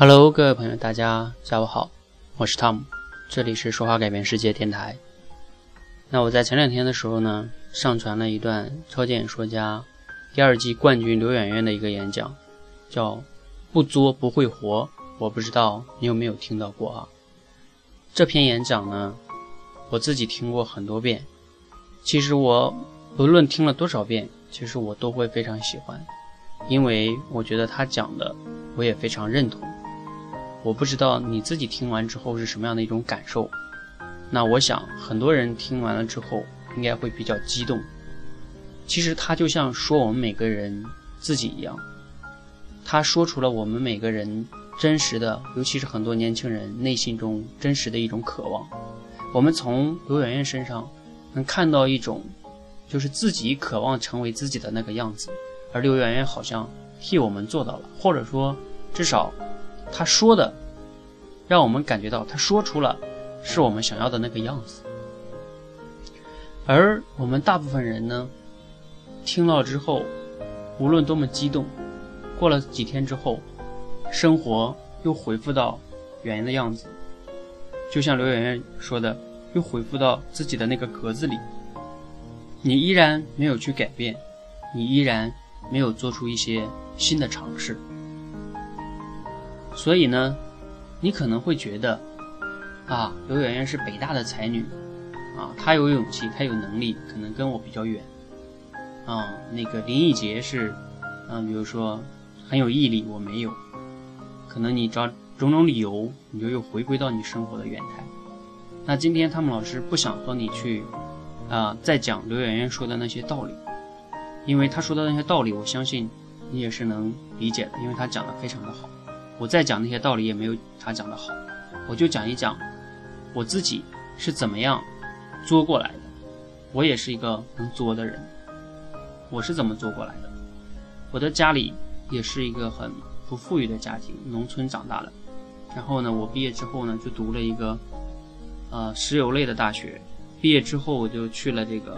Hello，各位朋友，大家下午好，我是 Tom，这里是说话改变世界电台。那我在前两天的时候呢，上传了一段超级演说家第二季冠军刘媛媛的一个演讲，叫“不作不会活”。我不知道你有没有听到过啊？这篇演讲呢，我自己听过很多遍。其实我无论听了多少遍，其实我都会非常喜欢，因为我觉得他讲的我也非常认同。我不知道你自己听完之后是什么样的一种感受。那我想很多人听完了之后应该会比较激动。其实他就像说我们每个人自己一样，他说出了我们每个人真实的，尤其是很多年轻人内心中真实的一种渴望。我们从刘媛媛身上能看到一种，就是自己渴望成为自己的那个样子，而刘媛媛好像替我们做到了，或者说至少。他说的，让我们感觉到他说出了是我们想要的那个样子，而我们大部分人呢，听了之后，无论多么激动，过了几天之后，生活又恢复到原来的样子，就像刘媛媛说的，又恢复到自己的那个格子里，你依然没有去改变，你依然没有做出一些新的尝试。所以呢，你可能会觉得，啊，刘媛媛是北大的才女，啊，她有勇气，她有能力，可能跟我比较远，啊，那个林忆杰是，啊，比如说很有毅力，我没有，可能你找种种理由，你就又回归到你生活的原态。那今天汤姆老师不想和你去，啊，再讲刘媛媛说的那些道理，因为他说的那些道理，我相信你也是能理解的，因为他讲的非常的好。我再讲那些道理也没有他讲的好，我就讲一讲我自己是怎么样作过来的。我也是一个能作的人，我是怎么作过来的？我的家里也是一个很不富裕的家庭，农村长大的。然后呢，我毕业之后呢，就读了一个呃石油类的大学。毕业之后，我就去了这个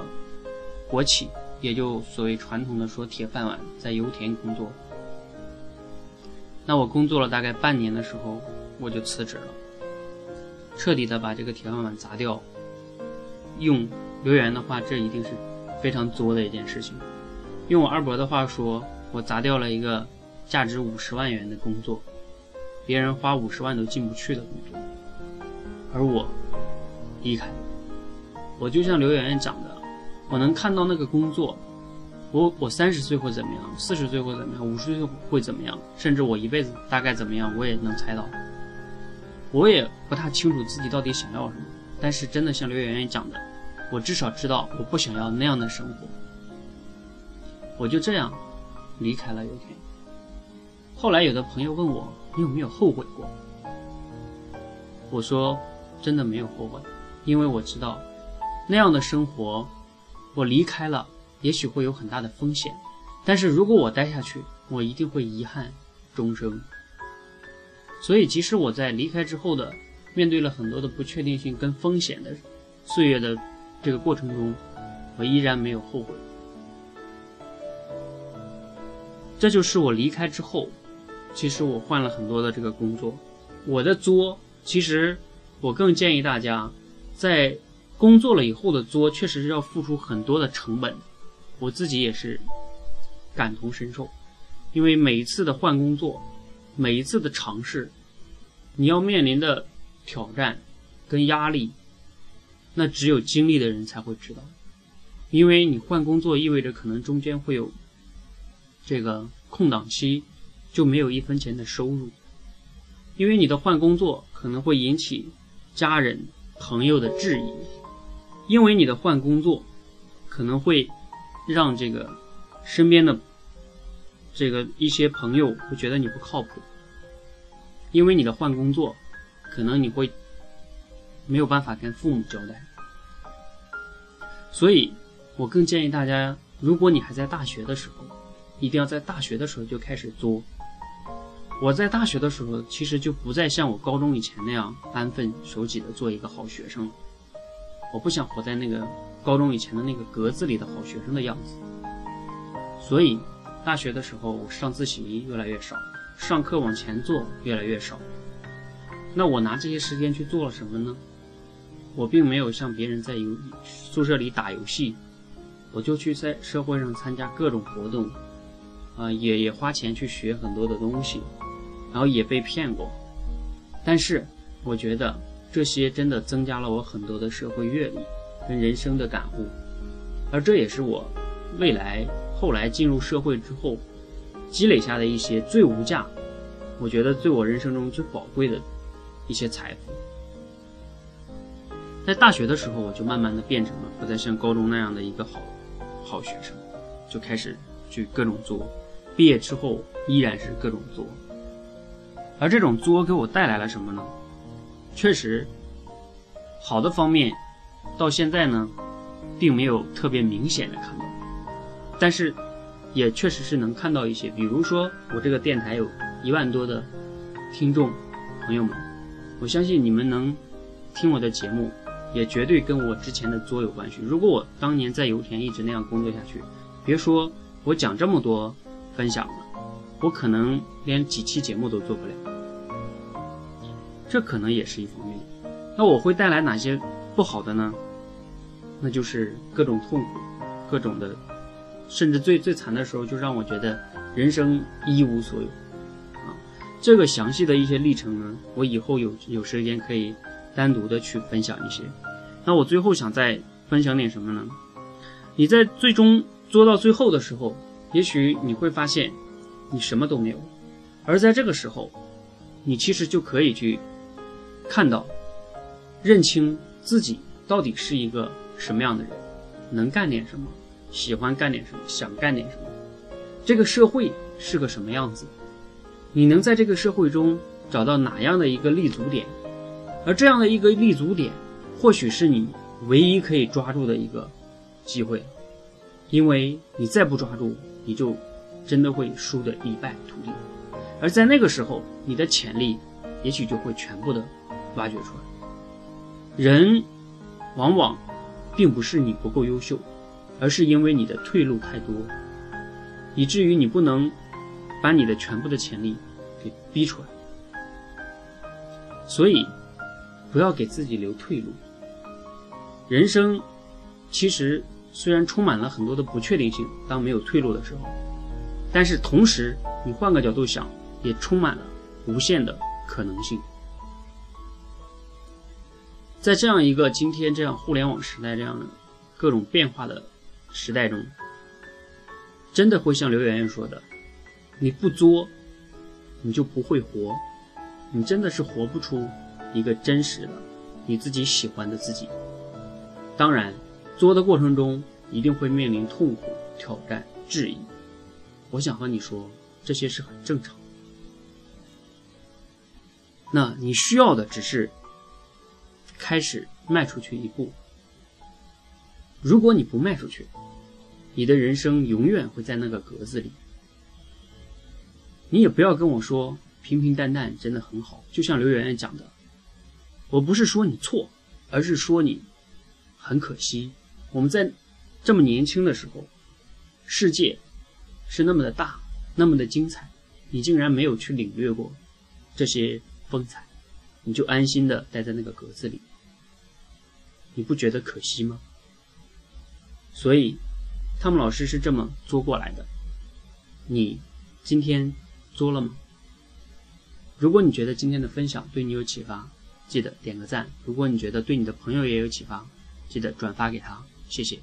国企，也就所谓传统的说铁饭碗，在油田工作。那我工作了大概半年的时候，我就辞职了，彻底的把这个铁饭碗砸掉。用刘源的话，这一定是非常作的一件事情。用我二伯的话说，我砸掉了一个价值五十万元的工作，别人花五十万都进不去的工作，而我离开。我就像刘媛媛讲的，我能看到那个工作。我我三十岁会怎么样？四十岁会怎么样？五十岁会怎么样？甚至我一辈子大概怎么样，我也能猜到。我也不太清楚自己到底想要什么，但是真的像刘媛媛讲的，我至少知道我不想要那样的生活。我就这样离开了油田。后来有的朋友问我，你有没有后悔过？我说，真的没有后悔，因为我知道那样的生活，我离开了。也许会有很大的风险，但是如果我待下去，我一定会遗憾终生。所以，即使我在离开之后的面对了很多的不确定性跟风险的岁月的这个过程中，我依然没有后悔。这就是我离开之后，其实我换了很多的这个工作。我的作，其实我更建议大家，在工作了以后的作，确实是要付出很多的成本。我自己也是感同身受，因为每一次的换工作，每一次的尝试，你要面临的挑战跟压力，那只有经历的人才会知道。因为你换工作意味着可能中间会有这个空档期，就没有一分钱的收入。因为你的换工作可能会引起家人朋友的质疑，因为你的换工作可能会。让这个身边的这个一些朋友会觉得你不靠谱，因为你的换工作，可能你会没有办法跟父母交代。所以，我更建议大家，如果你还在大学的时候，一定要在大学的时候就开始作。我在大学的时候，其实就不再像我高中以前那样安分守己的做一个好学生。我不想活在那个。高中以前的那个格子里的好学生的样子，所以大学的时候我上自习越来越少，上课往前坐越来越少。那我拿这些时间去做了什么呢？我并没有像别人在游宿舍里打游戏，我就去在社会上参加各种活动，啊，也也花钱去学很多的东西，然后也被骗过。但是我觉得这些真的增加了我很多的社会阅历跟人生的感悟，而这也是我未来后来进入社会之后积累下的一些最无价，我觉得对我人生中最宝贵的。一些财富，在大学的时候，我就慢慢的变成了不再像高中那样的一个好好学生，就开始去各种作。毕业之后依然是各种作，而这种作给我带来了什么呢？确实，好的方面到现在呢，并没有特别明显的看到，但是也确实是能看到一些，比如说我这个电台有一万多的听众朋友们。我相信你们能听我的节目，也绝对跟我之前的作有关系。如果我当年在油田一直那样工作下去，别说我讲这么多分享了，我可能连几期节目都做不了。这可能也是一方面。那我会带来哪些不好的呢？那就是各种痛苦，各种的，甚至最最惨的时候，就让我觉得人生一无所有啊。这个详细的一些历程呢，我以后有有时间可以单独的去分享一些。那我最后想再分享点什么呢？你在最终做到最后的时候，也许你会发现你什么都没有，而在这个时候，你其实就可以去看到、认清自己到底是一个什么样的人，能干点什么，喜欢干点什么，想干点什么，这个社会是个什么样子。你能在这个社会中找到哪样的一个立足点？而这样的一个立足点，或许是你唯一可以抓住的一个机会，因为你再不抓住，你就真的会输得一败涂地。而在那个时候，你的潜力也许就会全部的挖掘出来。人往往并不是你不够优秀，而是因为你的退路太多，以至于你不能。把你的全部的潜力给逼出来，所以不要给自己留退路。人生其实虽然充满了很多的不确定性，当没有退路的时候，但是同时你换个角度想，也充满了无限的可能性。在这样一个今天这样互联网时代这样的各种变化的时代中，真的会像刘媛媛说的。你不作，你就不会活，你真的是活不出一个真实的、你自己喜欢的自己。当然，作的过程中一定会面临痛苦、挑战、质疑。我想和你说，这些是很正常。那你需要的只是开始迈出去一步。如果你不迈出去，你的人生永远会在那个格子里。你也不要跟我说平平淡淡真的很好，就像刘媛媛讲的，我不是说你错，而是说你很可惜。我们在这么年轻的时候，世界是那么的大，那么的精彩，你竟然没有去领略过这些风采，你就安心的待在那个格子里，你不觉得可惜吗？所以，汤姆老师是这么做过来的，你今天。做了吗？如果你觉得今天的分享对你有启发，记得点个赞。如果你觉得对你的朋友也有启发，记得转发给他。谢谢。